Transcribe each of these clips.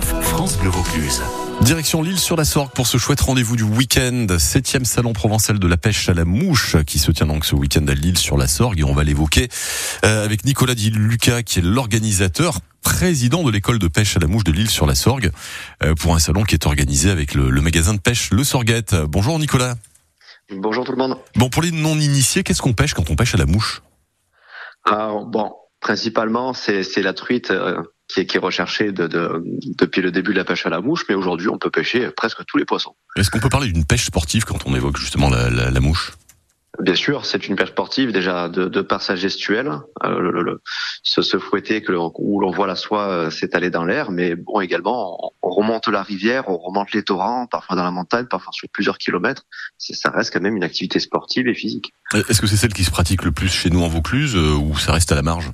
France Bleu Vaucluse. Direction l'île sur la Sorgue pour ce chouette rendez-vous du week-end, septième salon provençal de la pêche à la mouche qui se tient donc ce week-end à l'île sur la Sorgue et on va l'évoquer euh, avec Nicolas Di Lucas qui est l'organisateur président de l'école de pêche à la mouche de l'île sur la Sorgue euh, pour un salon qui est organisé avec le, le magasin de pêche Le Sorguette. Bonjour Nicolas. Bonjour tout le monde. Bon pour les non-initiés, qu'est-ce qu'on pêche quand on pêche à la mouche? Alors, bon, principalement c'est c'est la truite euh, qui est, qui est recherchée de, de- depuis le début de la pêche à la mouche, mais aujourd'hui on peut pêcher presque tous les poissons. Est-ce qu'on peut parler d'une pêche sportive quand on évoque justement la, la- la mouche? Bien sûr, c'est une pêche sportive déjà de, de par sa gestuelle, euh, le, le- le- ce, ce fouetté que l'on- où l'on voit la soie euh, s'étaler dans l'air, mais bon également on, on remonte la rivière, on remonte les torrents, parfois dans la montagne, parfois sur plusieurs kilomètres. Ça reste quand même une activité sportive et physique. Est-ce que c'est celle qui se pratique le plus chez nous en Vaucluse euh, ou ça reste à la marge?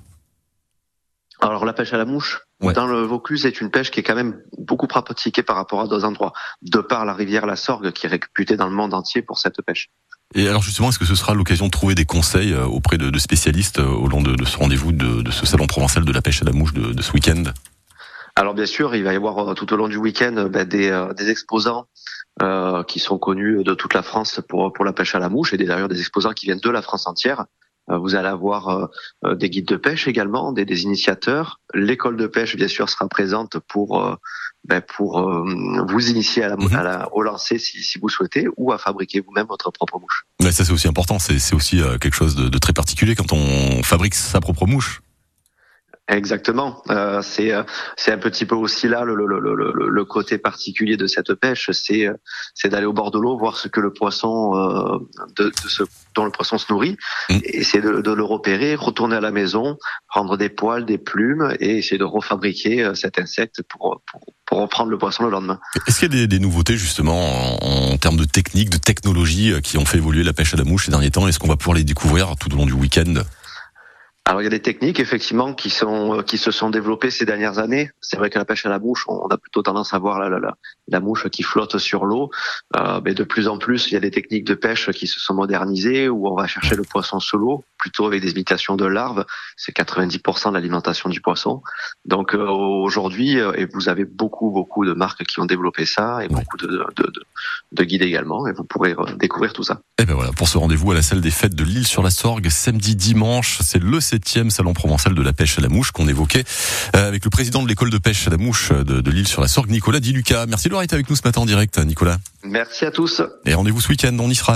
Alors la pêche à la mouche, Ouais. dans le Vaucluse, c'est une pêche qui est quand même beaucoup pratiquée par rapport à d'autres endroits, de par la rivière La Sorgue qui est réputée dans le monde entier pour cette pêche. Et alors justement, est-ce que ce sera l'occasion de trouver des conseils euh, auprès de, de spécialistes euh, au long de, de ce rendez-vous de, de ce salon provençal de la pêche à la mouche de, ce week-end? Alors bien sûr, il va y avoir euh, tout au long du week-end ben, des, euh, des exposants euh, qui sont connus de toute la France pour, pour la pêche à la mouche et d'ailleurs des exposants qui viennent de la France entière. Euh, Vous allez avoir euh, euh, des guides de pêche également, des, des initiateurs. L'école de pêche, bien sûr, sera présente pour ben, pour euh, vous initier à la, Mhm. à la- au lancer si, si vous souhaitez, ou à fabriquer vous-même votre propre mouche. Mais ça c'est aussi important, c'est aussi quelque chose de, de très particulier quand on fabrique sa propre mouche. Exactement. Euh, c'est euh, c'est un petit peu aussi là le, le, le, le, le côté particulier de cette pêche, c'est euh, c'est d'aller au bord de l'eau, voir ce que le poisson euh, de, de ce dont le poisson se nourrit, Mm. et essayer de, de le repérer, retourner à la maison, prendre des poils, des plumes et essayer de refabriquer euh, cet insecte pour pour, pour reprendre le poisson le lendemain. Est-ce qu'il y a des, des nouveautés justement en, en termes de technique, de technologie qui ont fait évoluer la pêche à la mouche ces derniers temps? Est-ce qu'on va pouvoir les découvrir tout au long du week-end? Alors il y a des techniques effectivement qui sont qui se sont développées ces dernières années. C'est vrai que la pêche à la mouche, on a plutôt tendance à voir la, la mouche qui flotte sur l'eau. Euh, mais de plus en plus, il y a des techniques de pêche qui se sont modernisées où on va chercher le poisson sous l'eau, plutôt avec des imitations de larves. C'est 90% de l'alimentation du poisson. Donc euh, aujourd'hui, euh, et vous avez beaucoup beaucoup de marques qui ont développé ça et Ouais. beaucoup de, de, de, de guides également. Et vous pourrez euh, découvrir tout ça. Et ben voilà, pour ce rendez-vous à la salle des fêtes de l'île sur la Sorgue, samedi, dimanche, c'est le septième salon provençal de la pêche à la mouche qu'on évoquait avec le président de l'école de pêche à la mouche de, de l'île sur la Sorgue, Nicolas Di Lucas. Merci de l'avoir été avec nous ce matin en direct, Nicolas. Merci à tous. Et rendez-vous ce week-end, on y sera.